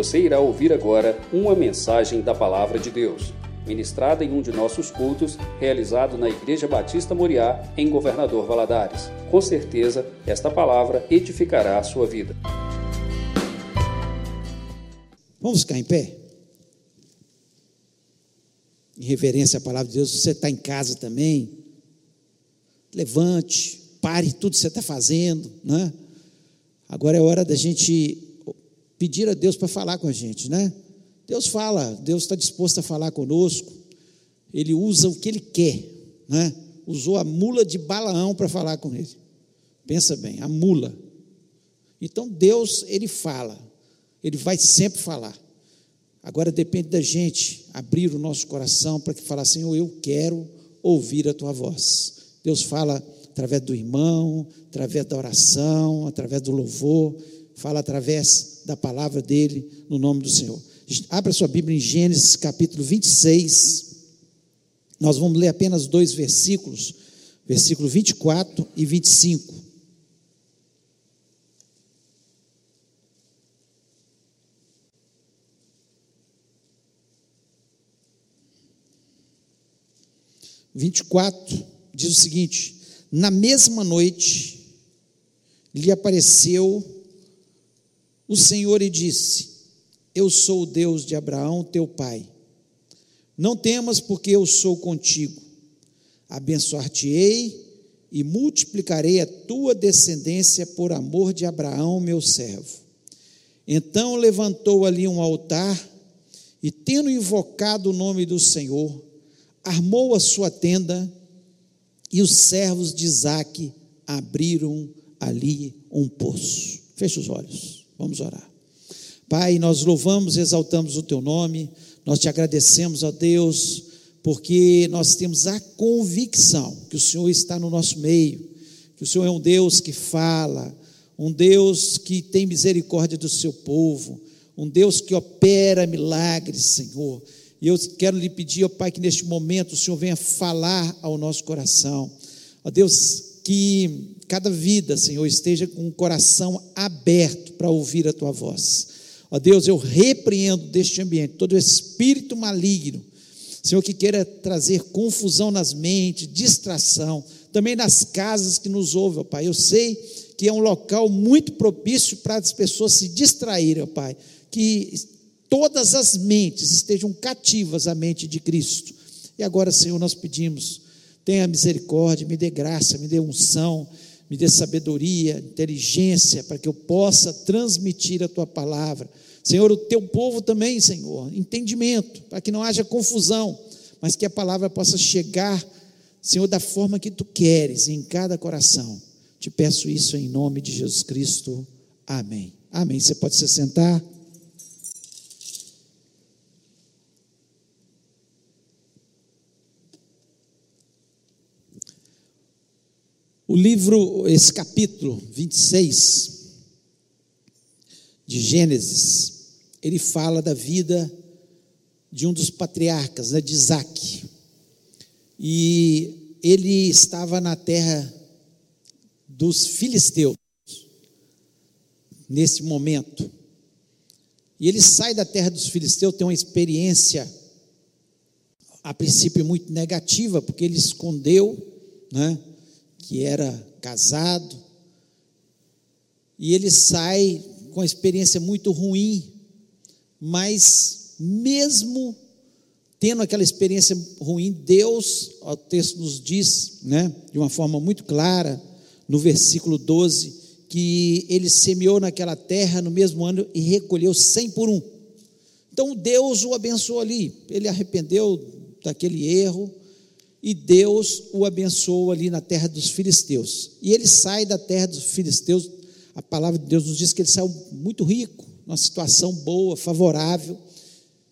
Você irá ouvir agora uma mensagem da Palavra de Deus, ministrada em um de nossos cultos, realizado na Igreja Batista Moriá, em Governador Valadares. Com certeza, esta palavra edificará a sua vida. Vamos ficar em pé? Em reverência à palavra de Deus, você está em casa também. Levante, pare tudo que você está fazendo, né? Agora é hora da gente pedir a Deus para falar com a gente, né? Deus fala, Deus está disposto a falar conosco, Ele usa o que Ele quer, né? Usou a mula de Balaão para falar com ele. Pensa bem, a mula. Então Deus, Ele fala, Ele vai sempre falar. Agora depende da gente abrir o nosso coração para que falar, Senhor, eu quero ouvir a tua voz. Deus fala através do irmão, através da oração, através do louvor, fala através da palavra dele, no nome do Senhor. Abra sua Bíblia em Gênesis capítulo 26. Nós vamos ler apenas dois versículos, versículo 24 e 25. Vinte e quatro diz o seguinte: na mesma noite lhe apareceu o Senhor e disse: Eu sou o Deus de Abraão, teu pai. Não temas, porque eu sou contigo. Abençoar-te-ei e multiplicarei a tua descendência por amor de Abraão, meu servo. Então levantou ali um altar e, tendo invocado o nome do Senhor, armou a sua tenda e os servos de Isaac abriram ali um poço. Feche os olhos. Vamos orar. Pai, nós louvamos, exaltamos o teu nome, nós te agradecemos, ó Deus, porque nós temos a convicção que o Senhor está no nosso meio, que o Senhor é um Deus que fala, um Deus que tem misericórdia do seu povo, um Deus que opera milagres, Senhor. E eu quero lhe pedir, ó Pai, que neste momento o Senhor venha falar ao nosso coração. Ó Deus, que cada vida, Senhor, esteja com o coração aberto para ouvir a tua voz. Ó Deus, eu repreendo deste ambiente todo espírito maligno, Senhor, que queira trazer confusão nas mentes, distração, também nas casas que nos ouvem, ó Pai. Eu sei que é um local muito propício para as pessoas se distraírem, ó Pai. Que todas as mentes estejam cativas à mente de Cristo. E agora, Senhor, nós pedimos, tenha misericórdia, me dê graça, me dê unção, me dê sabedoria, inteligência, para que eu possa transmitir a tua palavra. Senhor, o teu povo também, Senhor, entendimento, para que não haja confusão, mas que a palavra possa chegar, Senhor, da forma que tu queres, em cada coração. Te peço isso em nome de Jesus Cristo. Amém. Amém. Você pode se sentar. O livro, esse capítulo 26 de Gênesis, ele fala da vida de um dos patriarcas, né, de Isaac. E ele estava na terra dos filisteus, nesse momento. E ele sai da terra dos filisteus, tem uma experiência, a princípio, muito negativa, porque ele escondeu, né? Que era casado, e ele sai com uma experiência muito ruim, mas mesmo tendo aquela experiência ruim, Deus, o texto nos diz, né, de uma forma muito clara, no versículo 12, que ele semeou naquela terra no mesmo ano e recolheu cem por um. Então Deus o abençoou ali, ele arrependeu daquele erro, e Deus o abençoou ali na terra dos filisteus. E ele sai da terra dos filisteus, a palavra de Deus nos diz que ele saiu muito rico, numa situação boa, favorável,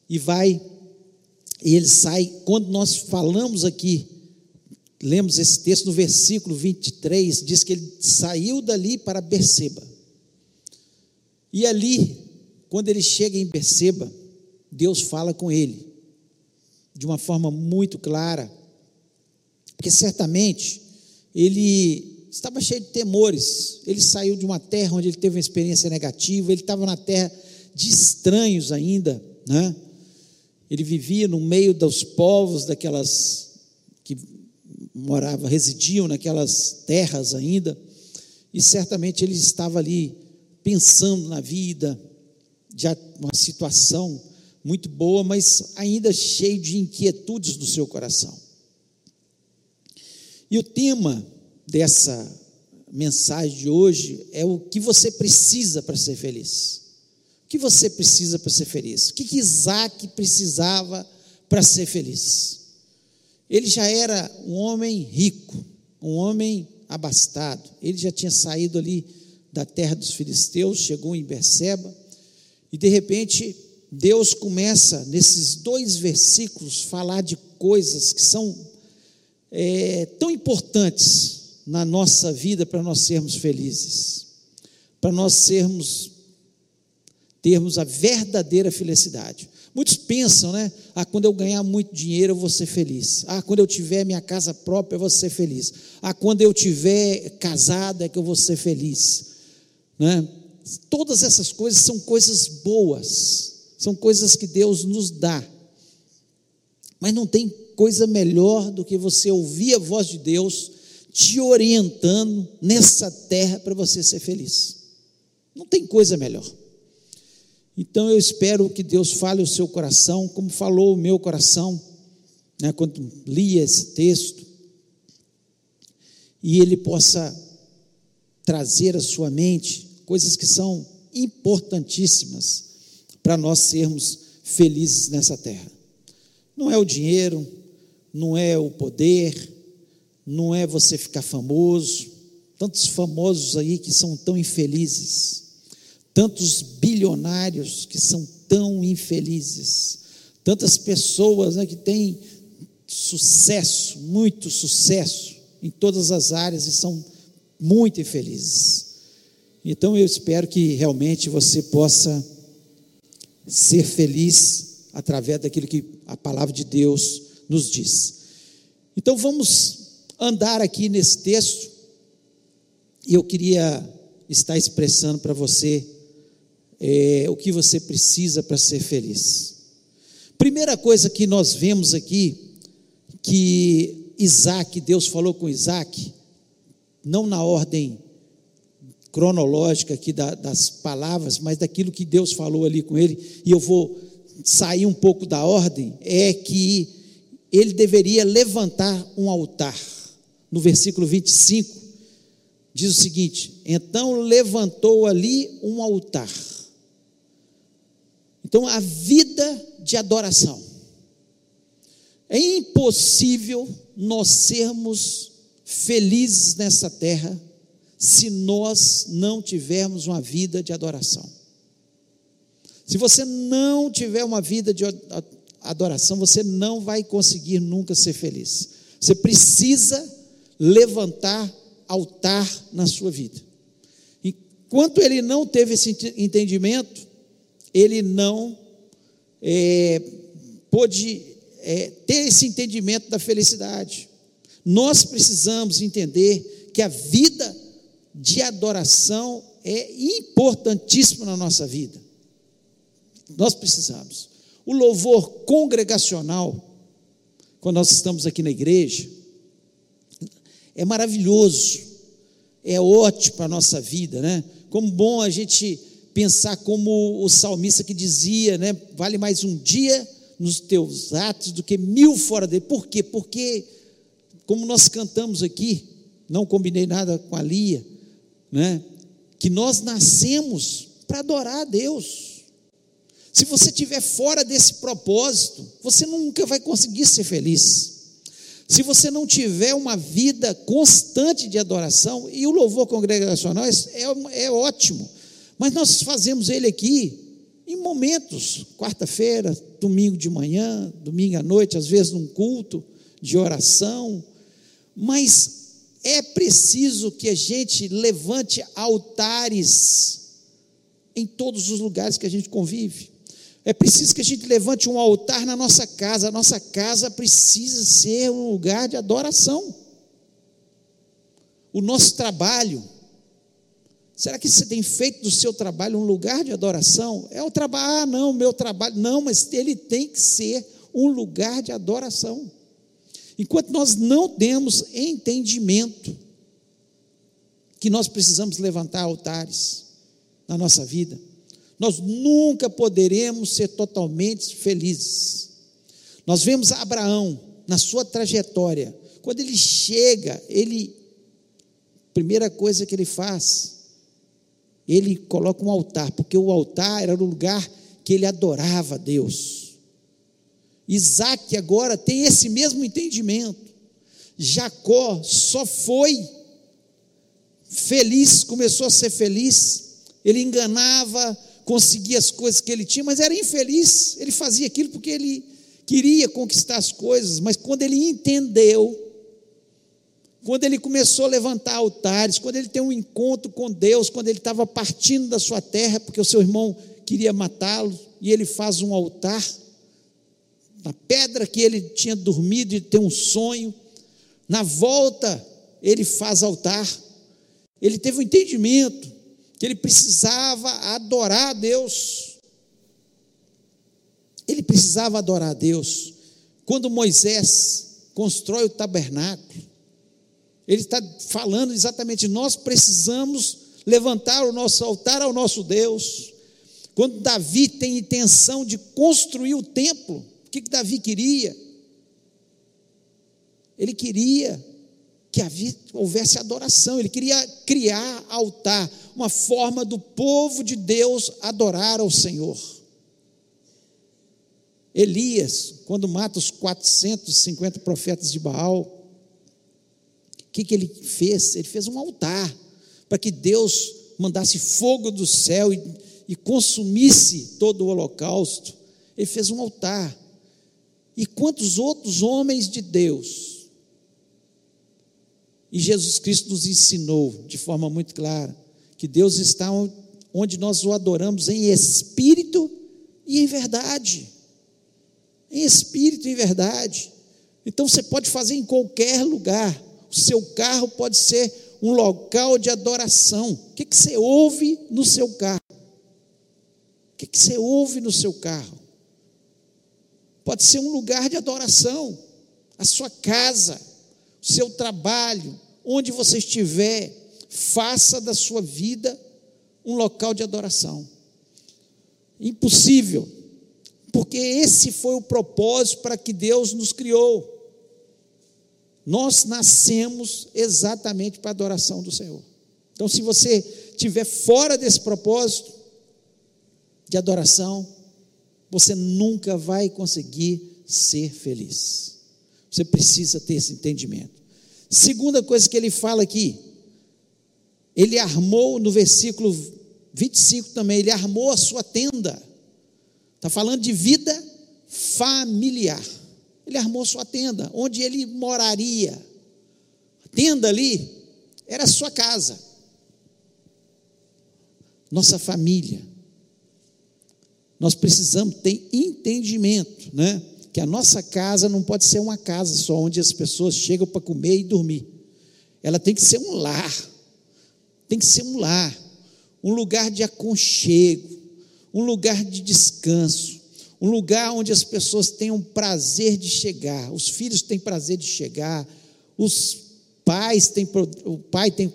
e vai, e ele sai, quando nós falamos aqui, lemos esse texto no versículo 23, diz que ele saiu dali para Berseba. E ali, quando ele chega em Berseba, Deus fala com ele, de uma forma muito clara, porque certamente ele estava cheio de temores. Ele saiu de uma terra onde ele teve uma experiência negativa, ele estava na terra de estranhos ainda, né? Ele vivia no meio dos povos daquelas que moravam, residiam naquelas terras ainda, e certamente ele estava ali pensando na vida, já uma situação muito boa, mas ainda cheio de inquietudes do seu coração. E o tema dessa mensagem de hoje é o que você precisa para ser feliz. O que você precisa para ser feliz? O que, que Isaac precisava para ser feliz? Ele já era um homem rico, um homem abastado. Ele já tinha saído ali da terra dos filisteus, chegou em Berseba, e de repente Deus começa nesses dois versículos falar de coisas que são é, tão importantes na nossa vida para nós sermos felizes, para nós sermos termos a verdadeira felicidade. Muitos pensam, né? Ah, quando eu ganhar muito dinheiro eu vou ser feliz. Ah, quando eu tiver minha casa própria eu vou ser feliz. Ah, quando eu tiver casado é que eu vou ser feliz, né? Todas essas coisas são coisas boas, são coisas que Deus nos dá. Mas não tem coisa melhor do que você ouvir a voz de Deus te orientando nessa terra para você ser feliz. Não tem coisa melhor. Então eu espero que Deus fale o seu coração, como falou o meu coração, né, quando lia esse texto, e ele possa trazer à sua mente coisas que são importantíssimas para nós sermos felizes nessa terra. Não é o dinheiro, não é o poder, não é você ficar famoso. Tantos famosos aí que são tão infelizes, tantos bilionários que são tão infelizes, tantas pessoas né, que têm sucesso, muito sucesso em todas as áreas e são muito infelizes. Então eu espero que realmente você possa ser feliz através daquilo que a palavra de Deus nos diz. Então vamos andar aqui nesse texto, e eu queria estar expressando para você é, o que você precisa para ser feliz. Primeira coisa que nós vemos aqui, que Isaac, Deus falou com Isaac, não na ordem cronológica aqui da, das palavras, mas daquilo que Deus falou ali com ele, e eu vou sair um pouco da ordem, é que ele deveria levantar um altar no versículo 25, diz o seguinte: Então levantou ali um altar. Então, a vida de adoração. É impossível nós sermos felizes nessa terra se nós não tivermos uma vida de adoração. Se você não tiver uma vida de adoração, você não vai conseguir nunca ser feliz. Você precisa levantar altar na sua vida. Enquanto ele não teve esse entendimento, ele não é, pôde é, ter esse entendimento da felicidade. Nós precisamos entender que a vida de adoração é importantíssima na nossa vida. Nós precisamos. O louvor congregacional, quando nós estamos aqui na igreja, é maravilhoso, é ótimo para a nossa vida, né? Como bom a gente pensar como o salmista que dizia, né? Vale mais um dia nos teus atos do que mil fora dele. Por quê? Porque, como nós cantamos aqui, não combinei nada com a Lia, né? Que nós nascemos para adorar a Deus. Se você estiver fora desse propósito, você nunca vai conseguir ser feliz. Se você não tiver uma vida constante de adoração, e o louvor congregacional é, é, é ótimo, mas nós fazemos ele aqui em momentos, quarta-feira, domingo de manhã, domingo à noite, às vezes num culto de oração, mas é preciso que a gente levante altares em todos os lugares que a gente convive. É preciso que a gente levante um altar na nossa casa. A nossa casa precisa ser um lugar de adoração. O nosso trabalho Será que você tem feito do seu trabalho um lugar de adoração? É o trabalho, ah, não, meu trabalho, não, mas ele tem que ser um lugar de adoração. Enquanto nós não temos entendimento que nós precisamos levantar altares na nossa vida, nós nunca poderemos ser totalmente felizes. Nós vemos Abraão na sua trajetória, quando ele chega, ele primeira coisa que ele faz, ele coloca um altar, porque o altar era o lugar que ele adorava a Deus. Isaac agora tem esse mesmo entendimento. Jacó só foi feliz, começou a ser feliz, ele enganava, conseguia as coisas que ele tinha, mas era infeliz. Ele fazia aquilo porque ele queria conquistar as coisas, mas quando ele entendeu, quando ele começou a levantar altares, quando ele tem um encontro com Deus, quando ele estava partindo da sua terra, porque o seu irmão queria matá-lo, e ele faz um altar, na pedra que ele tinha dormido e tem um sonho, na volta ele faz altar, ele teve um entendimento que ele precisava adorar a Deus. Ele precisava adorar a Deus. Quando Moisés constrói o tabernáculo, ele está falando exatamente: nós precisamos levantar o nosso altar ao nosso Deus. Quando Davi tem intenção de construir o templo, o que, que Davi queria? Ele queria que houvesse adoração, ele queria criar altar, uma forma do povo de Deus adorar ao Senhor. Elias, quando mata os 450 profetas de Baal, o que, que ele fez? Ele fez um altar para que Deus mandasse fogo do céu e, e consumisse todo o holocausto. Ele fez um altar. E quantos outros homens de Deus? E Jesus Cristo nos ensinou de forma muito clara que Deus está onde nós o adoramos em espírito e em verdade. Em espírito e em verdade. Então você pode fazer em qualquer lugar. O seu carro pode ser um local de adoração. O que, que você ouve no seu carro? O que, que você ouve no seu carro? pode ser um lugar de adoração, a sua casa, seu trabalho, onde você estiver, faça da sua vida um local de adoração. Impossível, porque esse foi o propósito para que Deus nos criou. Nós nascemos exatamente para a adoração do Senhor. Então, se você estiver fora desse propósito de adoração, você nunca vai conseguir ser feliz. Você precisa ter esse entendimento. Segunda coisa que ele fala aqui, ele armou no versículo 25 também, ele armou a sua tenda. Está falando de vida familiar. Ele armou sua tenda, onde ele moraria. A tenda ali era a sua casa. Nossa família nós precisamos ter entendimento, né? Que a nossa casa não pode ser uma casa só onde as pessoas chegam para comer e dormir. Ela tem que ser um lar. Tem que ser um lar, um lugar de aconchego, um lugar de descanso, um lugar onde as pessoas tenham prazer de chegar, os filhos têm prazer de chegar, os pais têm o pai tem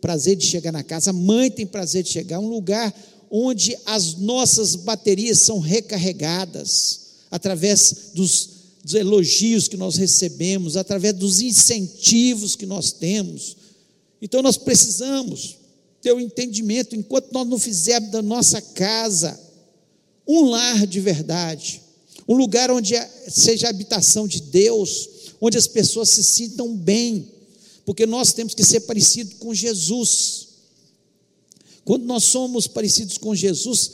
prazer de chegar na casa, a mãe tem prazer de chegar, um lugar onde as nossas baterias são recarregadas, através dos, dos elogios que nós recebemos, através dos incentivos que nós temos. Então nós precisamos ter o um entendimento, enquanto nós não fizermos da nossa casa um lar de verdade, um lugar onde seja a habitação de Deus, onde as pessoas se sintam bem, porque nós temos que ser parecidos com Jesus. Quando nós somos parecidos com Jesus,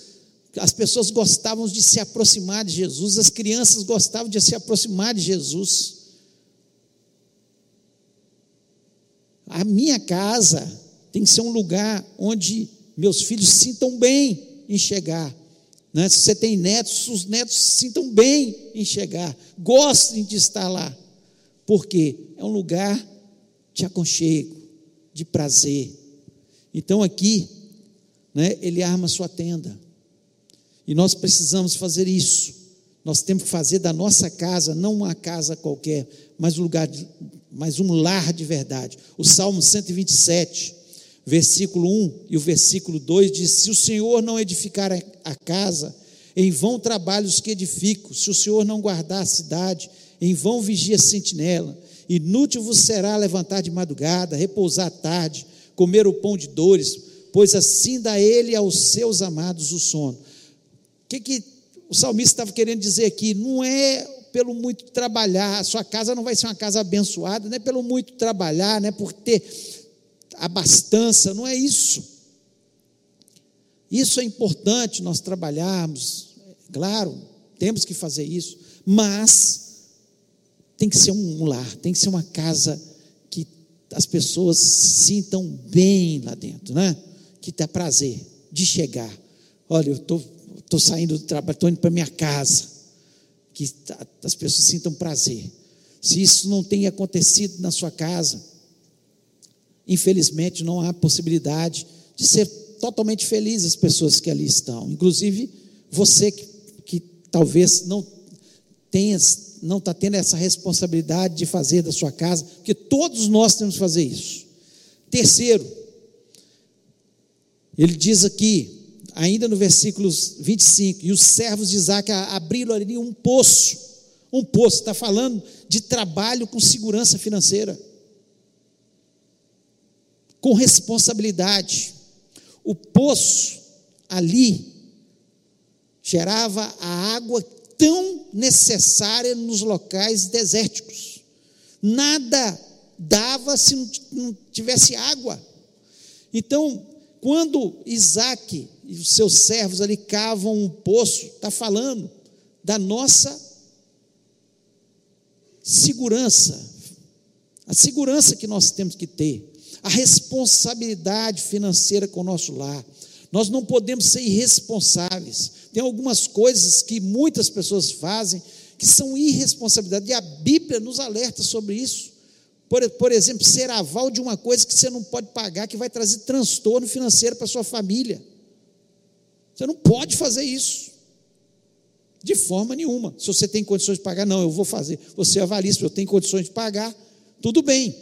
as pessoas gostavam de se aproximar de Jesus, as crianças gostavam de se aproximar de Jesus. A minha casa tem que ser um lugar onde meus filhos sintam bem em chegar. Né? Se você tem netos, os netos se sintam bem em chegar, gostem de estar lá, porque é um lugar de aconchego, de prazer. Então aqui né, ele arma sua tenda. E nós precisamos fazer isso. Nós temos que fazer da nossa casa não uma casa qualquer, mas um lugar, de, mas um lar de verdade. O Salmo 127, versículo 1 e o versículo 2 diz: Se o Senhor não edificar a casa, em vão trabalham os que edificam. Se o Senhor não guardar a cidade, em vão vigia a sentinela. Inútil vos será levantar de madrugada, repousar à tarde, comer o pão de dores, pois assim dá ele aos seus amados o sono. Que, que o salmista estava querendo dizer aqui? Não é pelo muito trabalhar, a sua casa não vai ser uma casa abençoada, não é pelo muito trabalhar, não é por ter abastança, não é isso. Isso é importante nós trabalharmos, claro, temos que fazer isso, mas tem que ser um lar, tem que ser uma casa que as pessoas sintam bem lá dentro, né? Que dá prazer de chegar. Olha, eu estou tô saindo do trabalho, estou indo para minha casa. Que as pessoas sintam prazer. Se isso não tem acontecido na sua casa, infelizmente não há possibilidade de ser totalmente feliz as pessoas que ali estão. Inclusive você que, que talvez não tenha não está tendo essa responsabilidade de fazer da sua casa, porque todos nós temos que fazer isso. Terceiro, ele diz aqui, ainda no versículo 25, e os servos de Isaac abriram ali um poço, um poço, está falando de trabalho com segurança financeira, com responsabilidade. O poço ali gerava a água tão necessária nos locais desérticos. Nada dava se não tivesse água. Então, quando Isaac e os seus servos ali cavam um poço, está falando da nossa segurança, a segurança que nós temos que ter, a responsabilidade financeira com o nosso lar. Nós não podemos ser irresponsáveis. Tem algumas coisas que muitas pessoas fazem que são irresponsabilidade, e a Bíblia nos alerta sobre isso. Por, por exemplo, ser aval de uma coisa que você não pode pagar, que vai trazer transtorno financeiro para sua família. Você não pode fazer isso. De forma nenhuma. Se você tem condições de pagar, não, eu vou fazer. Você avalia se eu tenho condições de pagar, tudo bem.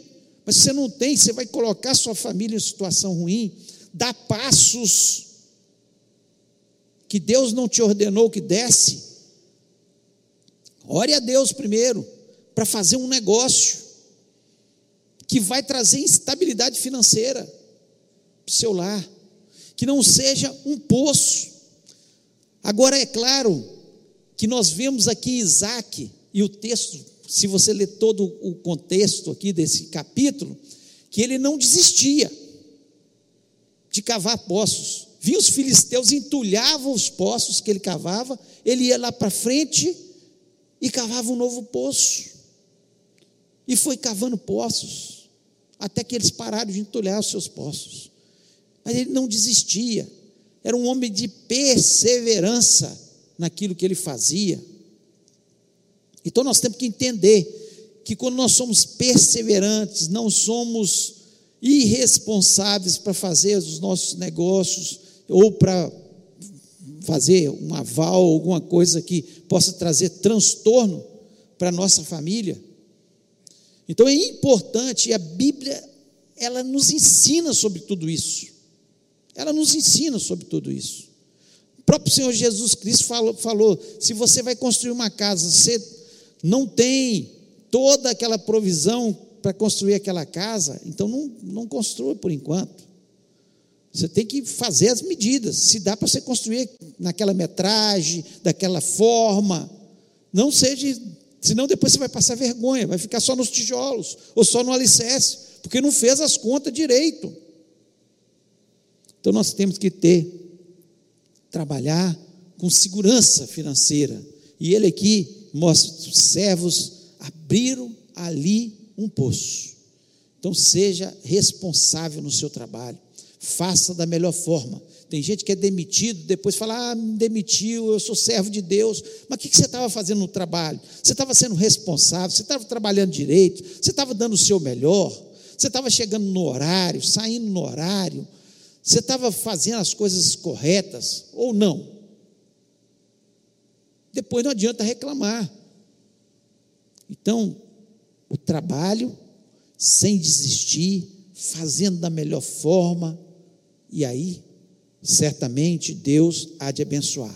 Mas se você não tem, você vai colocar sua família em situação ruim, dá passos que Deus não te ordenou que desse, ore a Deus primeiro para fazer um negócio que vai trazer instabilidade financeira para o seu lar, que não seja um poço. Agora é claro que nós vemos aqui Isaac, e o texto, se você ler todo o contexto aqui desse capítulo, que ele não desistia de cavar poços. Vinha os filisteus, entulhavam os poços que ele cavava, ele ia lá para frente e cavava um novo poço. E foi cavando poços, até que eles pararam de entulhar os seus poços. Mas ele não desistia, era um homem de perseverança naquilo que ele fazia. Então nós temos que entender que quando nós somos perseverantes, não somos irresponsáveis para fazer os nossos negócios ou para fazer um aval, alguma coisa que possa trazer transtorno para a nossa família. Então é importante, e a Bíblia, ela nos ensina sobre tudo isso. Ela nos ensina sobre tudo isso. O próprio Senhor Jesus Cristo falou, falou se você vai construir uma casa, você não tem toda aquela provisão para construir aquela casa, então não, não construa por enquanto. Você tem que fazer as medidas. Se dá para você construir naquela metragem, daquela forma, não seja, senão depois você vai passar vergonha, vai ficar só nos tijolos ou só no alicerce, porque não fez as contas direito. Então nós temos que ter, trabalhar com segurança financeira. E ele aqui mostra: os servos abriram ali um poço. Então seja responsável no seu trabalho faça da melhor forma. Tem gente que é demitido, depois fala, ah, me demitiu, eu sou servo de Deus. Mas o que você estava fazendo no trabalho? Você estava sendo responsável, você estava trabalhando direito, você estava dando o seu melhor, você estava chegando no horário, saindo no horário, Você estava fazendo as coisas corretas ou não? Depois não adianta reclamar. Então, o trabalho, sem desistir, fazendo da melhor forma, e aí, certamente, Deus há de abençoar.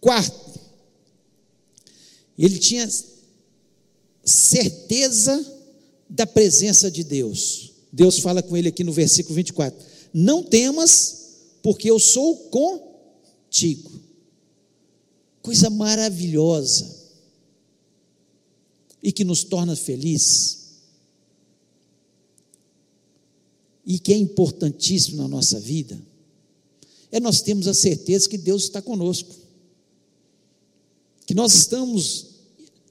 Quarto, ele tinha certeza da presença de Deus. Deus fala com ele aqui no versículo 24: Não temas, porque eu sou contigo. Coisa maravilhosa. E que nos torna feliz. E que é importantíssimo na nossa vida. É nós termos a certeza que Deus está conosco, que nós estamos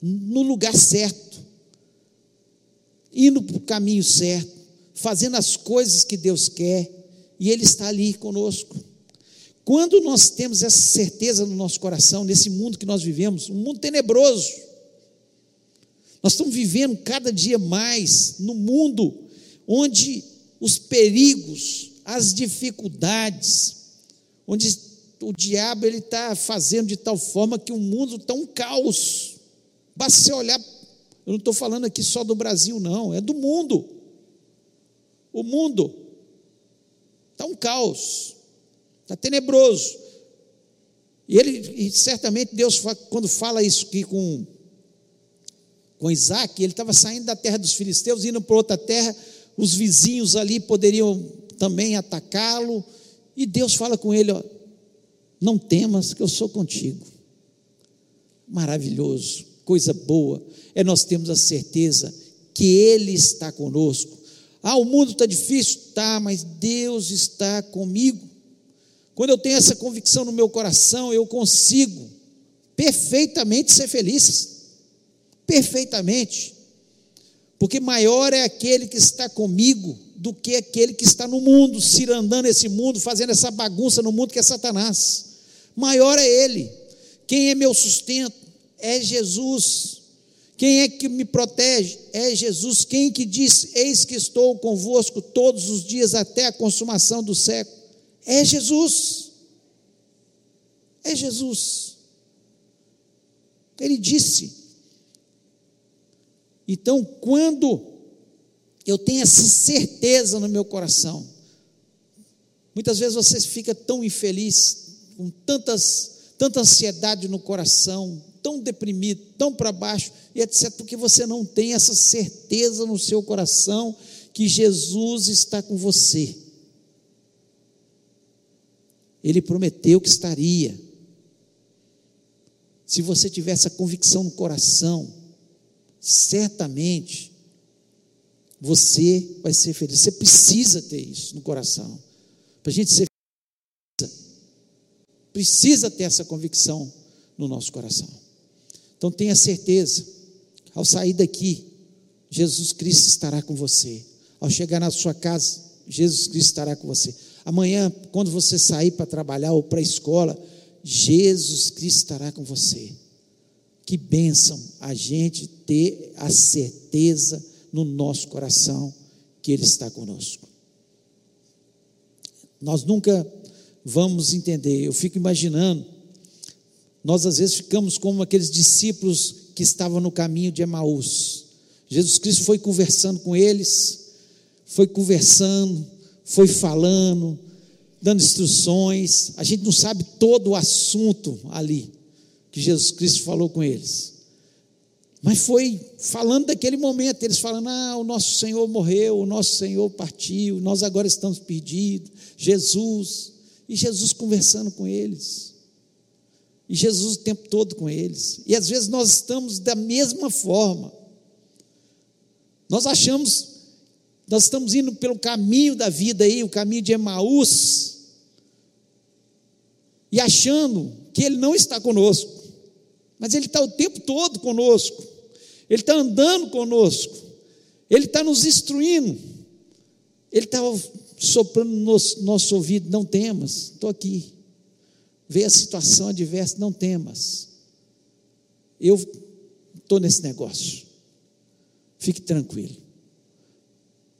no lugar certo, indo para o caminho certo, fazendo as coisas que Deus quer, e Ele está ali conosco. Quando nós temos essa certeza no nosso coração, nesse mundo que nós vivemos, um mundo tenebroso, nós estamos vivendo cada dia mais no mundo onde os perigos, as dificuldades, onde o diabo ele está fazendo de tal forma que o mundo está um caos. Basta você olhar, eu não estou falando aqui só do Brasil, não, é do mundo. O mundo está um caos, está tenebroso. E ele, e certamente Deus, quando fala isso aqui com, com Isaac, ele estava saindo da terra dos filisteus, indo para outra terra, os vizinhos ali poderiam também atacá-lo, e Deus fala com ele: ó, não temas, que eu sou contigo. Maravilhoso, coisa boa, é nós termos a certeza que Ele está conosco. Ah, o mundo está difícil, tá, mas Deus está comigo. Quando eu tenho essa convicção no meu coração, eu consigo perfeitamente ser feliz perfeitamente, porque maior é aquele que está comigo do que aquele que está no mundo, cirandando esse mundo, fazendo essa bagunça no mundo que é Satanás. Maior é ele. Quem é meu sustento? É Jesus. Quem é que me protege? É Jesus. Quem que diz: Eis que estou convosco todos os dias até a consumação do século? É Jesus. É Jesus. Ele disse: então, quando eu tenho essa certeza no meu coração, muitas vezes você fica tão infeliz, com tantas, tanta ansiedade no coração, tão deprimido, tão para baixo, e etc., porque você não tem essa certeza no seu coração que Jesus está com você. Ele prometeu que estaria. Se você tiver essa convicção no coração, certamente você vai ser feliz. Você precisa ter isso no coração. Para a gente ser feliz, precisa ter essa convicção no nosso coração. Então tenha certeza, ao sair daqui, Jesus Cristo estará com você. Ao chegar na sua casa, Jesus Cristo estará com você. Amanhã, quando você sair para trabalhar ou para a escola, Jesus Cristo estará com você. Que bênção a gente ter a certeza no nosso coração que Ele está conosco. Nós nunca vamos entender, eu fico imaginando, nós às vezes ficamos como aqueles discípulos que estavam no caminho de Emaús. Jesus Cristo foi conversando com eles, foi conversando, foi falando, dando instruções. A gente não sabe todo o assunto ali que Jesus Cristo falou com eles. Mas foi falando daquele momento, eles falando: ah, o nosso Senhor morreu, o nosso Senhor partiu, nós agora estamos perdidos. Jesus. E Jesus conversando com eles. E Jesus o tempo todo com eles. E às vezes nós estamos da mesma forma. Nós achamos, nós estamos indo pelo caminho da vida aí, o caminho de Emaús, e achando que Ele não está conosco mas Ele está o tempo todo conosco, Ele está andando conosco, Ele está nos instruindo, Ele está soprando no nosso, nosso ouvido: não temas, estou aqui. Vê a situação adversa, não temas. Eu estou nesse negócio. Fique tranquilo.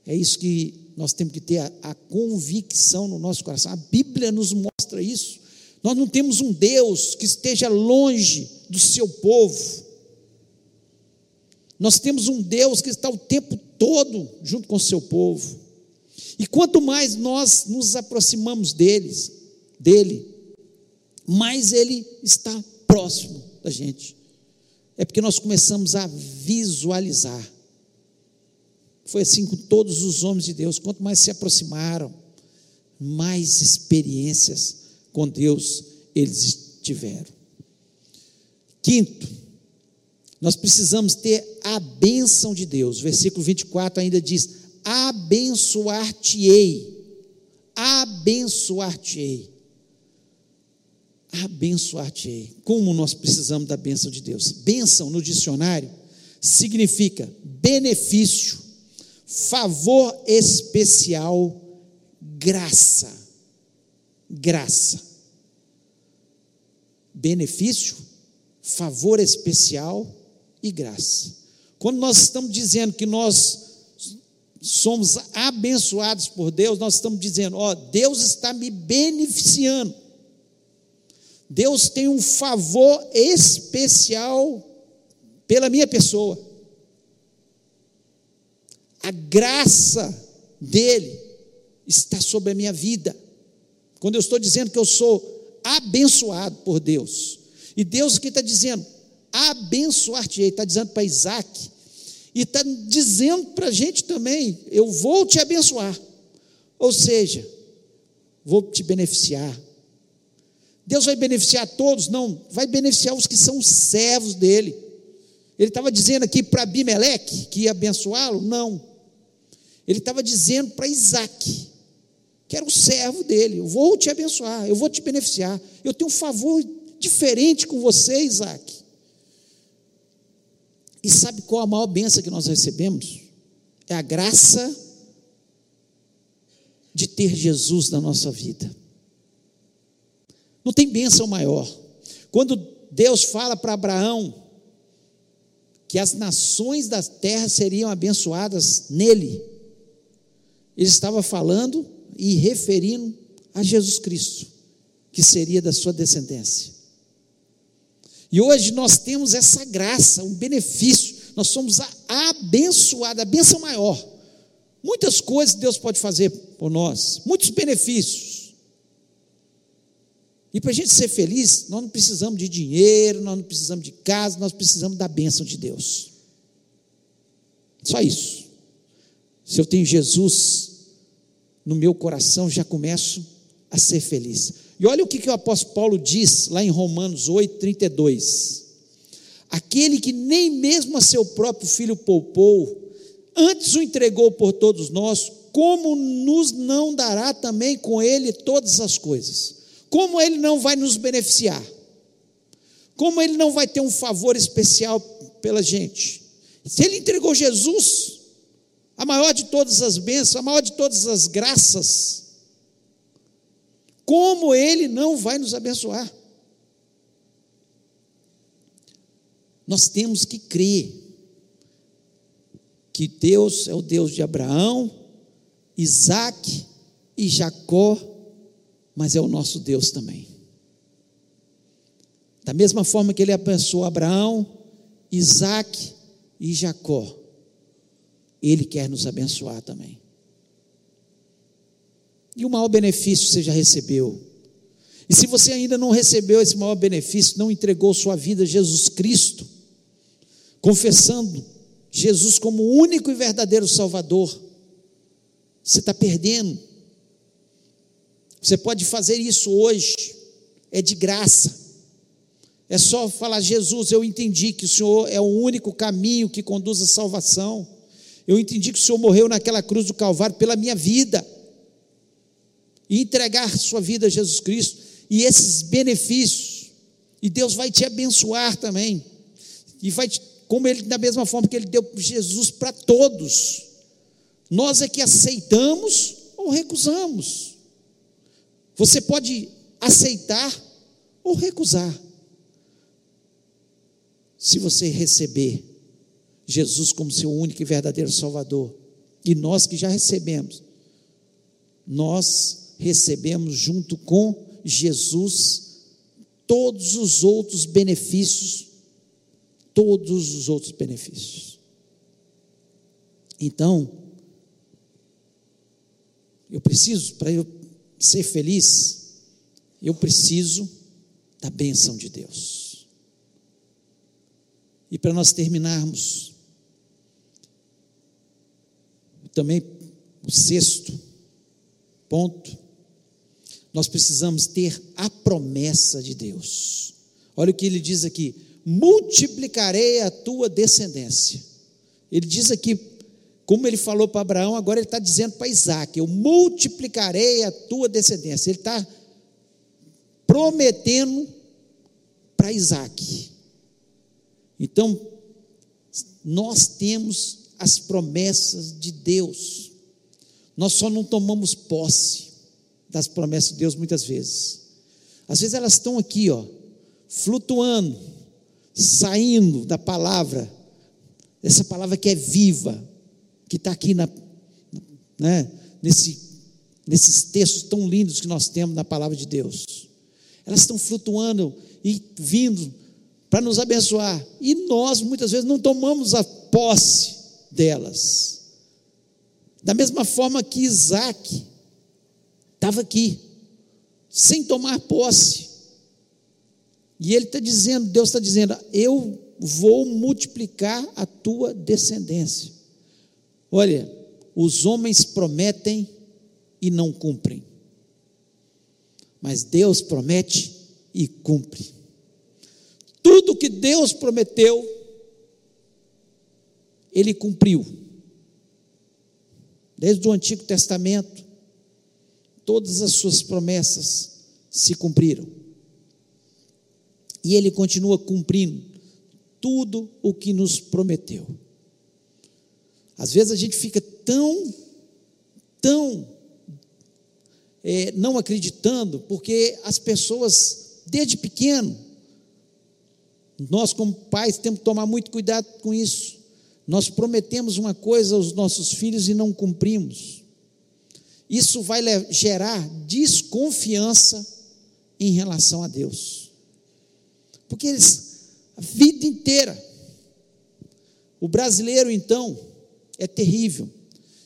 É isso que nós temos que ter a, a convicção no nosso coração. A Bíblia nos mostra isso. Nós não temos um Deus que esteja longe do seu povo. Nós temos um Deus que está o tempo todo junto com o seu povo. E quanto mais nós nos aproximamos deles, dele, mais ele está próximo da gente. É porque nós começamos a visualizar. Foi assim com todos os homens de Deus. Quanto mais se aproximaram, mais experiências com Deus eles tiveram. Quinto, nós precisamos ter a bênção de Deus. Versículo 24 ainda diz: abençoar-te-ei. Abençoar-te-ei. Abençoar-te-ei. Como nós precisamos da bênção de Deus? Bênção no dicionário significa benefício, favor especial, graça. Graça. Benefício, favor especial e graça. Quando nós estamos dizendo que nós somos abençoados por Deus, nós estamos dizendo, ó, Deus está me beneficiando. Deus tem um favor especial pela minha pessoa. A graça dele está sobre a minha vida. Quando eu estou dizendo que eu sou abençoado por Deus, e Deus aqui está dizendo, abençoar-te, está dizendo para Isaac, e está dizendo para a gente também: eu vou te abençoar. Ou seja, vou te beneficiar. Deus vai beneficiar todos? Não, vai beneficiar os que são servos dele. Ele estava dizendo aqui para Abimeleque que ia abençoá-lo? Não. Ele estava dizendo para Isaac, que era o servo dele: Eu vou te abençoar, eu vou te beneficiar. Eu tenho um favor diferente com você, Isaac. E sabe qual a maior benção que nós recebemos? É a graça de ter Jesus na nossa vida. Não tem bênção maior. Quando Deus fala para Abraão que as nações da terra seriam abençoadas nele, ele estava falando e referindo a Jesus Cristo, que seria da sua descendência. E hoje nós temos essa graça, um benefício, nós somos abençoados, a benção maior. Muitas coisas Deus pode fazer por nós, muitos benefícios. E para a gente ser feliz, nós não precisamos de dinheiro, nós não precisamos de casa, nós precisamos da bênção de Deus. Só isso. Se eu tenho Jesus no meu coração, já começo a ser feliz. E olha o que, que o apóstolo Paulo diz lá em Romanos 8, 32. Aquele que nem mesmo a seu próprio filho poupou, antes o entregou por todos nós, como nos não dará também com ele todas as coisas? Como ele não vai nos beneficiar? Como ele não vai ter um favor especial pela gente? Se ele entregou Jesus, a maior de todas as bênçãos, a maior de todas as graças, como Ele não vai nos abençoar? Nós temos que crer que Deus é o Deus de Abraão, Isaac e Jacó, mas é o nosso Deus também. Da mesma forma que ele abençoou Abraão, Isaac e Jacó, ele quer nos abençoar também. E o maior benefício você já recebeu. E se você ainda não recebeu esse maior benefício, não entregou sua vida a Jesus Cristo, confessando Jesus como o único e verdadeiro Salvador, você está perdendo. Você pode fazer isso hoje, é de graça. É só falar: Jesus, eu entendi que o Senhor é o único caminho que conduz à salvação. Eu entendi que o Senhor morreu naquela cruz do Calvário pela minha vida e entregar sua vida a Jesus Cristo e esses benefícios. E Deus vai te abençoar também. E vai te, como ele da mesma forma que ele deu Jesus para todos. Nós é que aceitamos ou recusamos. Você pode aceitar ou recusar. Se você receber Jesus como seu único e verdadeiro Salvador, e nós que já recebemos, nós recebemos junto com Jesus todos os outros benefícios, todos os outros benefícios. Então, eu preciso, para eu ser feliz, eu preciso da bênção de Deus. E para nós terminarmos, também o sexto ponto, nós precisamos ter a promessa de Deus. Olha o que ele diz aqui: multiplicarei a tua descendência. Ele diz aqui, como ele falou para Abraão, agora ele está dizendo para Isaac: eu multiplicarei a tua descendência. Ele está prometendo para Isaac. Então, nós temos as promessas de Deus. Nós só não tomamos posse das promessas de Deus muitas vezes. Às vezes elas estão aqui, ó, flutuando, saindo da palavra, essa palavra que é viva, que está aqui na, né, nesse, nesses textos tão lindos que nós temos na palavra de Deus. Elas estão flutuando e vindo para nos abençoar. E nós, muitas vezes, não tomamos a posse delas. Da mesma forma que Isaac estava aqui, sem tomar posse. E ele está dizendo, Deus está dizendo, eu vou multiplicar a tua descendência. Olha, os homens prometem e não cumprem. Mas Deus promete e cumpre. Tudo que Deus prometeu, Ele cumpriu. Desde o Antigo Testamento, todas as suas promessas se cumpriram. E Ele continua cumprindo tudo o que nos prometeu. Às vezes a gente fica tão, tão é, não acreditando, porque as pessoas, desde pequeno, nós, como pais, temos que tomar muito cuidado com isso. Nós prometemos uma coisa aos nossos filhos e não cumprimos. Isso vai gerar desconfiança em relação a Deus. Porque eles, a vida inteira, o brasileiro, então, é terrível.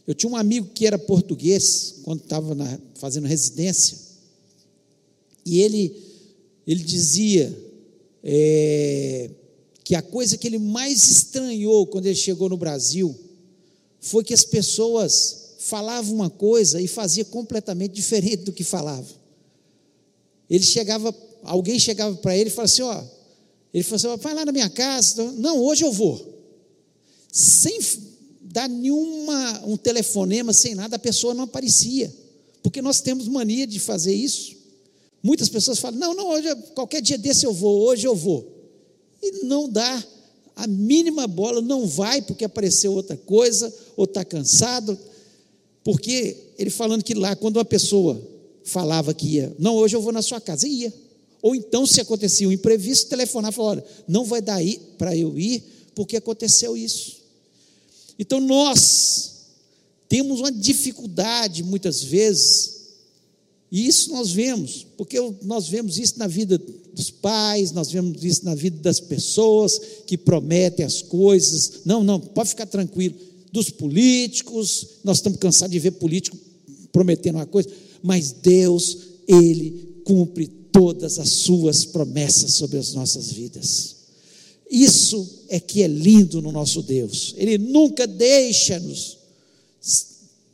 Eu tinha um amigo que era português, quando estava fazendo residência, e ele, ele dizia é, que a coisa que ele mais estranhou quando ele chegou no Brasil foi que as pessoas falavam uma coisa e fazia completamente diferente do que falavam. Ele chegava, alguém chegava para ele e falava assim: ó, ele falou assim: vai lá na minha casa. Não, hoje eu vou. Sem dar nenhuma, um telefonema, sem nada, a pessoa não aparecia. Porque nós temos mania de fazer isso. Muitas pessoas falam: não, não, hoje, qualquer dia desse eu vou, hoje eu vou. E não dá a mínima bola, não vai porque apareceu outra coisa, ou está cansado. Porque ele falando que lá, quando uma pessoa falava que ia, não, hoje eu vou na sua casa, ia. Ou então, se acontecia um imprevisto, telefonar e falar: olha, não vai dar para eu ir, porque aconteceu isso. Então nós temos uma dificuldade, muitas vezes, e isso nós vemos, porque nós vemos isso na vida dos pais, nós vemos isso na vida das pessoas que prometem as coisas. Não, não, pode ficar tranquilo. Dos políticos, nós estamos cansados de ver político prometendo uma coisa, mas Deus, Ele cumpre todas as suas promessas sobre as nossas vidas. Isso é que é lindo no nosso Deus. Ele nunca deixa-nos,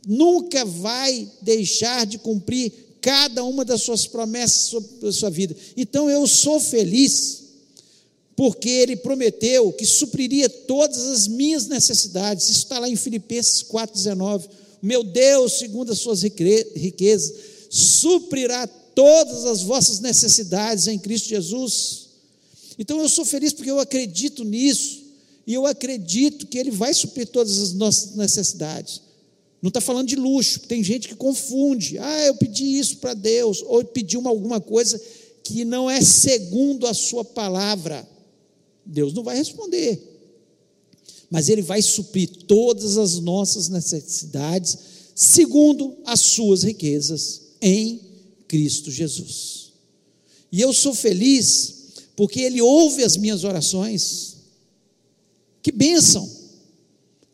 nunca vai deixar de cumprir cada uma das suas promessas sobre a sua vida. Então eu sou feliz, porque Ele prometeu que supriria todas as minhas necessidades. Isso está lá em Filipenses 4,19. Meu Deus, segundo as suas riquezas, suprirá todas as vossas necessidades em Cristo Jesus. Então eu sou feliz porque eu acredito nisso, e eu acredito que Ele vai suprir todas as nossas necessidades. Não está falando de luxo, tem gente que confunde. Ah, eu pedi isso para Deus, ou pedi uma, alguma coisa que não é segundo a sua palavra. Deus não vai responder. Mas Ele vai suprir todas as nossas necessidades, segundo as suas riquezas em Cristo Jesus. E eu sou feliz porque Ele ouve as minhas orações. Que bênção!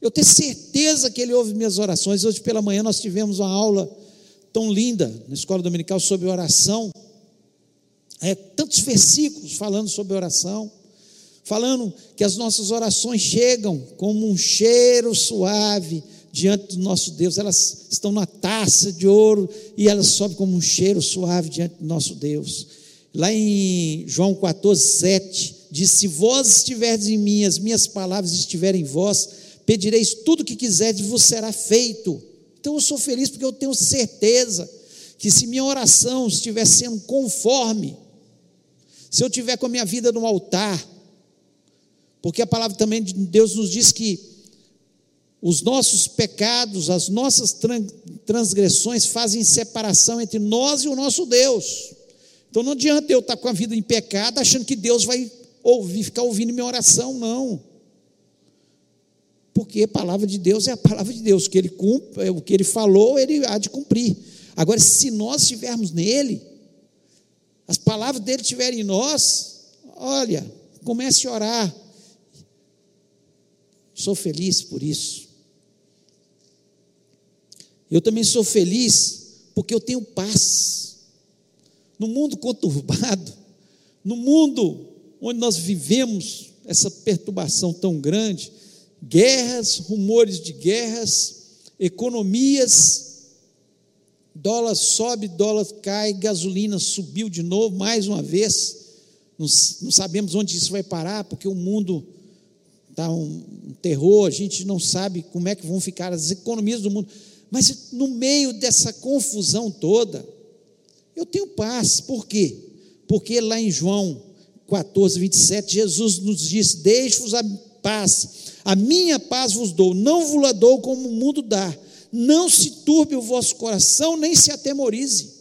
Eu tenho certeza que Ele ouve minhas orações. Hoje pela manhã nós tivemos uma aula tão linda na escola dominical sobre oração. É, tantos versículos falando sobre oração, falando que as nossas orações chegam como um cheiro suave diante do nosso Deus. Elas estão na taça de ouro e elas sobem como um cheiro suave diante do nosso Deus. Lá em João 14, 7, diz: Se vós estiverdes em mim, as minhas palavras estiverem em vós, pedireis tudo o que quiserdes, vos será feito. Então eu sou feliz porque eu tenho certeza que se minha oração estiver sendo conforme, se eu estiver com a minha vida no altar, porque a palavra também de Deus nos diz que os nossos pecados, as nossas transgressões fazem separação entre nós e o nosso Deus. Então não adianta eu estar com a vida em pecado achando que Deus vai ouvir, ficar ouvindo minha oração, não. Porque a palavra de Deus é a palavra de Deus, o que ele cumpre, o que ele falou, ele há de cumprir. Agora, se nós estivermos nele, as palavras dele estiverem em nós, olha, comece a orar. Sou feliz por isso. Eu também sou feliz porque eu tenho paz no mundo conturbado, no mundo onde nós vivemos essa perturbação tão grande, guerras, rumores de guerras, economias, dólar sobe, dólar cai, gasolina subiu de novo, mais uma vez, não, não sabemos onde isso vai parar, porque o mundo está um, um terror, a gente não sabe como é que vão ficar as economias do mundo, mas no meio dessa confusão toda, eu tenho paz, por quê? Porque lá em João 14, 27, Jesus nos diz: Deixe-vos a paz, a minha paz vos dou, não vos la dou como o mundo dá. Não se turbe o vosso coração, nem se atemorize.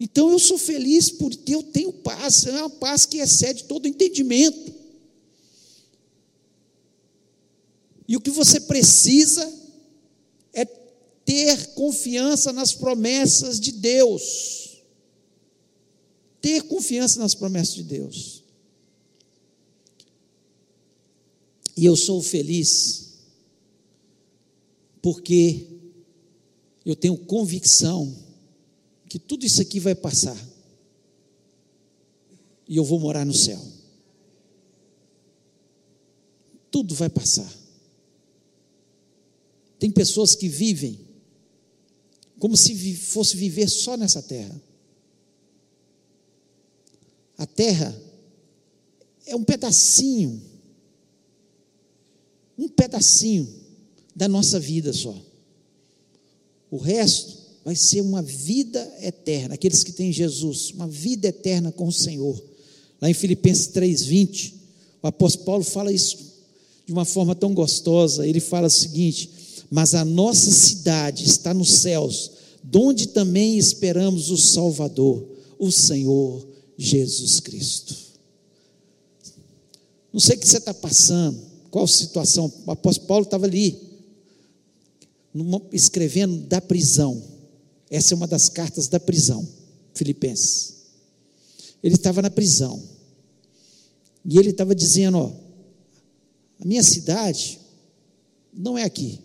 Então eu sou feliz porque eu tenho paz, é uma paz que excede todo entendimento. E o que você precisa ter confiança nas promessas de Deus. Ter confiança nas promessas de Deus. E eu sou feliz porque eu tenho convicção que tudo isso aqui vai passar e eu vou morar no céu. Tudo vai passar. Tem pessoas que vivem como se fosse viver só nessa terra. A terra é um pedacinho, um pedacinho da nossa vida só. O resto vai ser uma vida eterna, aqueles que têm Jesus, uma vida eterna com o Senhor. Lá em Filipenses 3:20, o apóstolo Paulo fala isso de uma forma tão gostosa. Ele fala o seguinte: mas a nossa cidade está nos céus, donde também esperamos o Salvador, o Senhor Jesus Cristo. Não sei o que você está passando, qual situação. O apóstolo Paulo estava ali, escrevendo da prisão. Essa é uma das cartas da prisão, Filipenses. Ele estava na prisão. E ele estava dizendo: Ó, a minha cidade não é aqui.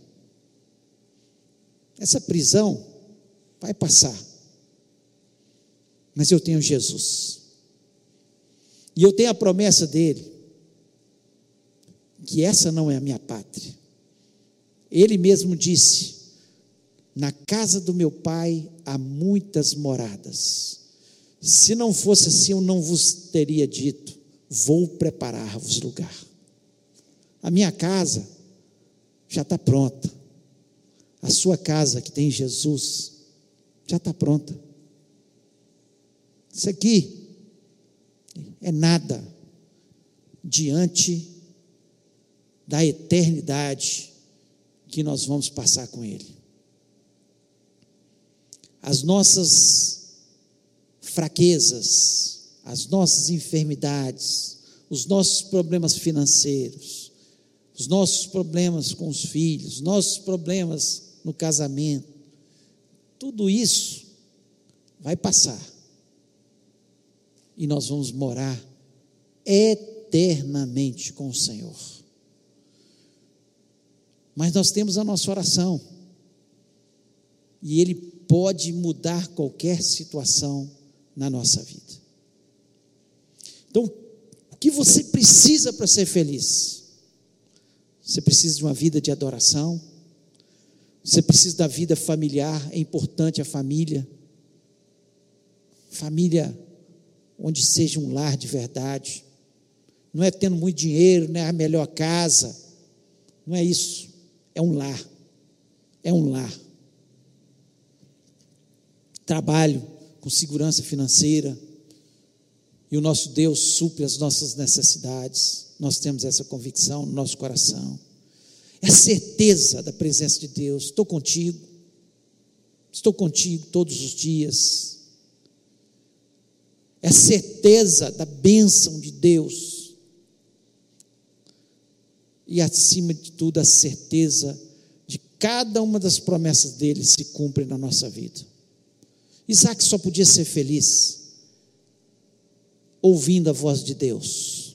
Essa prisão vai passar. Mas eu tenho Jesus. E eu tenho a promessa dele, que essa não é a minha pátria. Ele mesmo disse: Na casa do meu pai há muitas moradas. Se não fosse assim, eu não vos teria dito: Vou preparar-vos lugar. A minha casa já está pronta a sua casa que tem Jesus já está pronta. Isso aqui é nada diante da eternidade que nós vamos passar com Ele. As nossas fraquezas, as nossas enfermidades, os nossos problemas financeiros, os nossos problemas com os filhos, nossos problemas no casamento, tudo isso vai passar. E nós vamos morar eternamente com o Senhor. Mas nós temos a nossa oração. E Ele pode mudar qualquer situação na nossa vida. Então, o que você precisa para ser feliz? Você precisa de uma vida de adoração. Você precisa da vida familiar, é importante a família. Família onde seja um lar de verdade. Não é tendo muito dinheiro, não é a melhor casa. Não é isso. É um lar. É um lar. Trabalho com segurança financeira. E o nosso Deus supre as nossas necessidades. Nós temos essa convicção no nosso coração. É certeza da presença de Deus. Estou contigo. Estou contigo todos os dias. É certeza da bênção de Deus. E acima de tudo, a certeza de cada uma das promessas dele se cumpre na nossa vida. Isaac só podia ser feliz ouvindo a voz de Deus.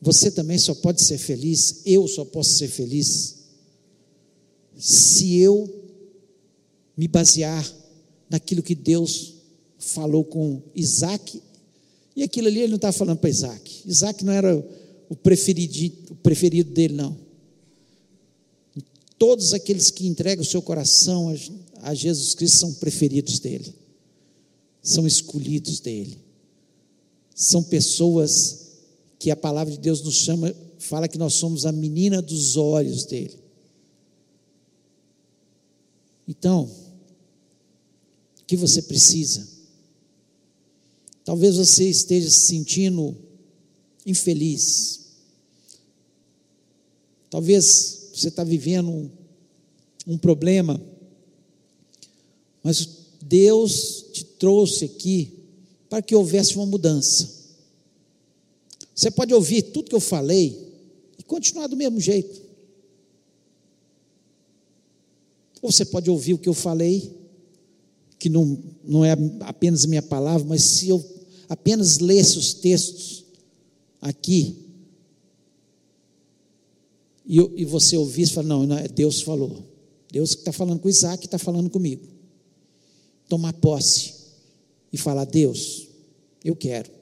Você também só pode ser feliz, eu só posso ser feliz, se eu me basear naquilo que Deus falou com Isaac, e aquilo ali ele não estava falando para Isaac. Isaac não era o preferido, o preferido dele, não. Todos aqueles que entregam o seu coração a, a Jesus Cristo são preferidos dele, são escolhidos dele são pessoas que a palavra de Deus nos chama, fala que nós somos a menina dos olhos dele. Então, o que você precisa? Talvez você esteja se sentindo infeliz. Talvez você está vivendo um, um problema, mas Deus te trouxe aqui para que houvesse uma mudança. Você pode ouvir tudo que eu falei e continuar do mesmo jeito. Ou você pode ouvir o que eu falei, que não, não é apenas minha palavra, mas se eu apenas lesse os textos aqui, e, e você ouvisse, fala, não, não, é Deus falou. Deus que está falando com Isaac está falando comigo. Tomar posse e falar: Deus, eu quero.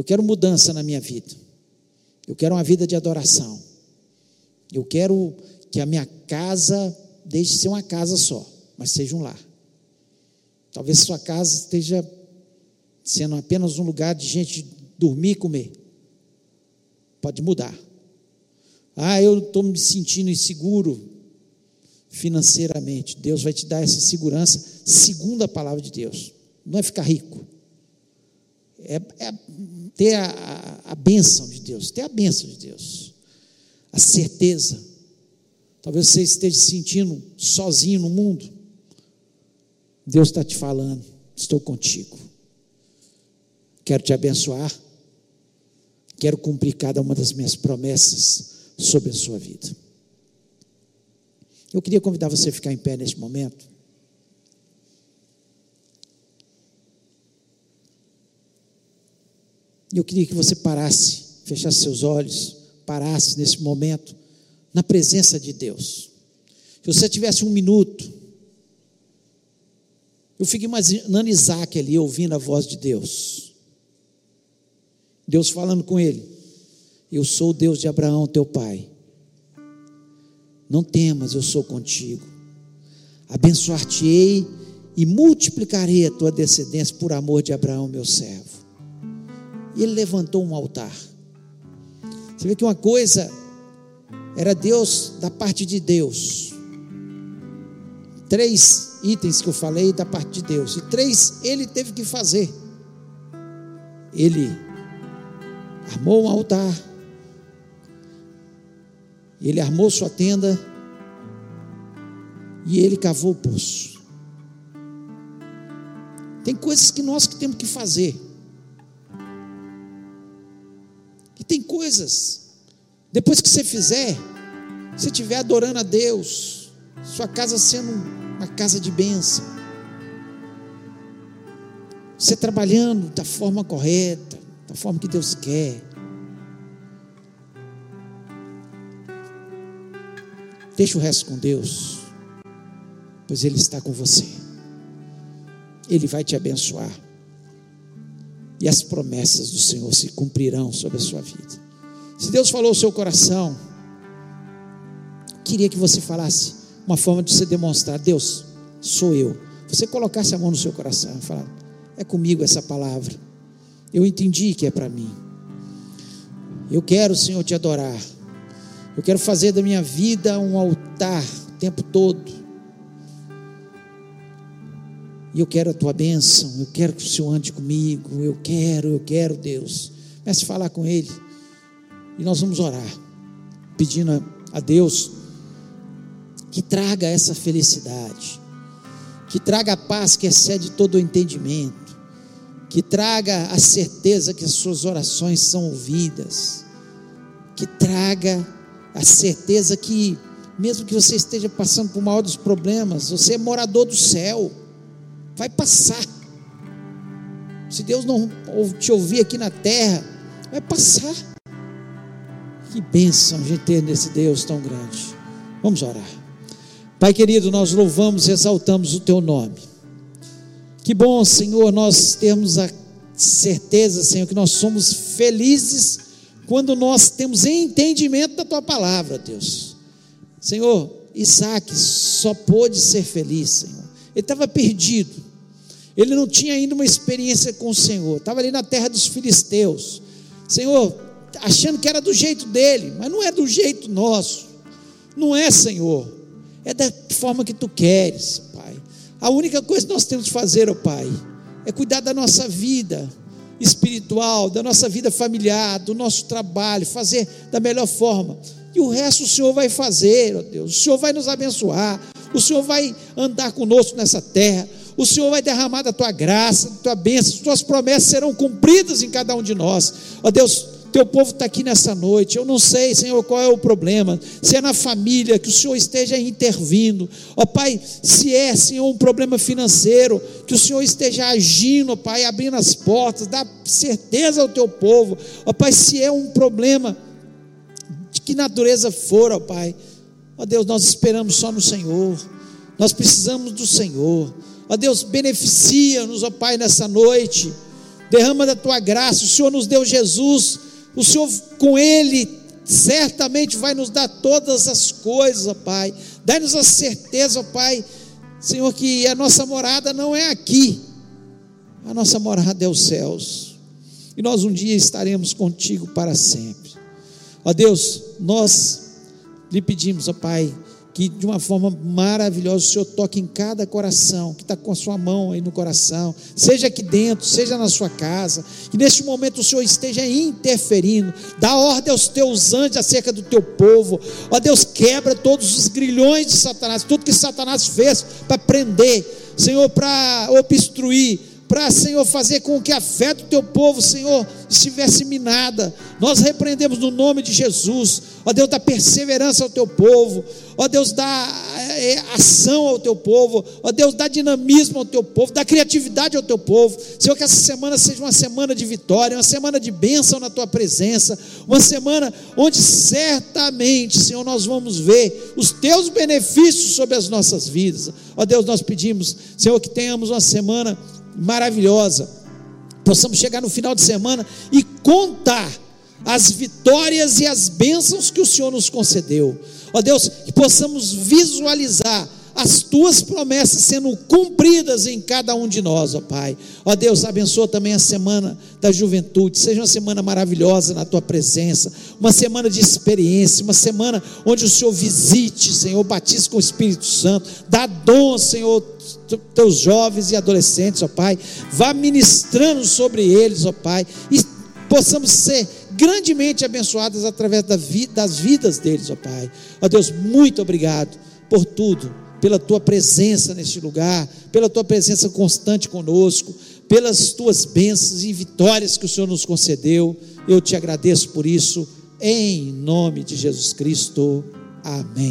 Eu quero mudança na minha vida. Eu quero uma vida de adoração. Eu quero que a minha casa deixe de ser uma casa só, mas seja um lar. Talvez sua casa esteja sendo apenas um lugar de gente dormir e comer. Pode mudar. Ah, eu estou me sentindo inseguro financeiramente. Deus vai te dar essa segurança, segundo a palavra de Deus. Não é ficar rico, é, é ter a, a, bênção de Deus, ter a bênção de Deus, a certeza. Talvez você esteja se sentindo sozinho no mundo. Deus está te falando, estou contigo. Quero te abençoar. Quero cumprir cada uma das minhas promessas sobre a sua vida. Eu queria convidar você a ficar em pé neste momento. E eu queria que você parasse, fechasse seus olhos, parasse nesse momento, na presença de Deus. Se você tivesse um minuto, eu fico imaginando Isaac ali, ouvindo a voz de Deus. Deus falando com ele: Eu sou o Deus de Abraão, teu pai. Não temas, eu sou contigo. Abençoar-te-ei e multiplicarei a tua descendência por amor de Abraão, meu servo. E ele levantou um altar. Você vê que uma coisa era Deus da parte de Deus. Três itens que eu falei da parte de Deus. E três ele teve que fazer. Ele armou um altar ele armou sua tenda e ele cavou o poço. Tem coisas que nós que temos que fazer. Tem coisas Depois que você fizer, você estiver adorando a Deus, sua casa sendo uma casa de bênção, você trabalhando da forma correta, da forma que Deus quer. Deixa o resto com Deus, pois Ele está com você. Ele vai te abençoar. E as promessas do Senhor se cumprirão sobre a sua vida. Se Deus falou o seu coração, queria que você falasse uma forma de você demonstrar: Deus, sou eu. Você colocasse a mão no seu coração e falar: É comigo essa palavra. Eu entendi que é para mim. Eu quero, Senhor, te adorar. Eu quero fazer da minha vida um altar o tempo todo. E eu quero a tua bênção. Eu quero que o Senhor ande comigo. Eu quero, eu quero, Deus. Comece a falar com Ele. E nós vamos orar, pedindo a Deus que traga essa felicidade, que traga a paz que excede todo o entendimento, que traga a certeza que as suas orações são ouvidas, que traga a certeza que, mesmo que você esteja passando por maior dos problemas, você é morador do céu, vai passar. Se Deus não te ouvir aqui na terra, vai passar. Que bênção a gente ter nesse Deus tão grande. Vamos orar. Pai querido, nós louvamos e exaltamos o teu nome. Que bom, Senhor, nós termos a certeza, Senhor, que nós somos felizes quando nós temos entendimento da tua palavra, Deus. Senhor, Isaac só pôde ser feliz, Senhor. Ele estava perdido. Ele não tinha ainda uma experiência com o Senhor. Estava ali na terra dos filisteus. Senhor, achando que era do jeito dele, mas não é do jeito nosso. Não é, Senhor. É da forma que tu queres, Pai. A única coisa que nós temos que fazer, ó oh, Pai, é cuidar da nossa vida espiritual, da nossa vida familiar, do nosso trabalho, fazer da melhor forma. E o resto o Senhor vai fazer, ó oh Deus. O Senhor vai nos abençoar. O Senhor vai andar conosco nessa terra. O Senhor vai derramar da tua graça, da tua bênção, as tuas promessas serão cumpridas em cada um de nós. Ó Deus, teu povo está aqui nessa noite. Eu não sei, Senhor, qual é o problema. Se é na família, que o Senhor esteja intervindo. Ó Pai, se é, Senhor, um problema financeiro, que o Senhor esteja agindo, ó Pai, abrindo as portas, dá certeza ao teu povo. Ó Pai, se é um problema de que natureza for, ó Pai. Ó Deus, nós esperamos só no Senhor. Nós precisamos do Senhor. Ó Deus, beneficia-nos, ó Pai, nessa noite. Derrama da tua graça. O Senhor nos deu Jesus o Senhor com Ele certamente vai nos dar todas as coisas, ó Pai. Dá-nos a certeza, ó Pai, Senhor, que a nossa morada não é aqui, a nossa morada é os céus. E nós um dia estaremos contigo para sempre. Ó Deus, nós lhe pedimos, ó Pai, que de uma forma maravilhosa o Senhor toque em cada coração, que está com a sua mão aí no coração, seja aqui dentro, seja na sua casa, que neste momento o Senhor esteja interferindo, dá ordem aos teus anjos acerca do teu povo, ó Deus, quebra todos os grilhões de Satanás, tudo que Satanás fez para prender, Senhor, para obstruir, para, Senhor, fazer com que a fé do teu povo, Senhor, estivesse minada. Nós repreendemos no nome de Jesus, ó Deus, da perseverança ao teu povo, ó Deus, dá é, ação ao teu povo, ó Deus, dá dinamismo ao teu povo, dá criatividade ao teu povo. Senhor, que essa semana seja uma semana de vitória, uma semana de bênção na tua presença, uma semana onde certamente, Senhor, nós vamos ver os teus benefícios sobre as nossas vidas. Ó Deus, nós pedimos, Senhor, que tenhamos uma semana maravilhosa. Possamos chegar no final de semana e contar as vitórias e as bênçãos que o Senhor nos concedeu. Ó Deus, que possamos visualizar as tuas promessas sendo cumpridas em cada um de nós, ó Pai. Ó Deus, abençoa também a semana da juventude, seja uma semana maravilhosa na tua presença, uma semana de experiência, uma semana onde o Senhor visite, Senhor, batize com o Espírito Santo, dá dom, Senhor, teus jovens e adolescentes, ó Pai, vá ministrando sobre eles, ó Pai, e possamos ser grandemente abençoados através das vidas deles, ó Pai. Ó Deus, muito obrigado por tudo, pela tua presença neste lugar, pela tua presença constante conosco, pelas tuas bênçãos e vitórias que o Senhor nos concedeu. Eu te agradeço por isso, em nome de Jesus Cristo. Amém.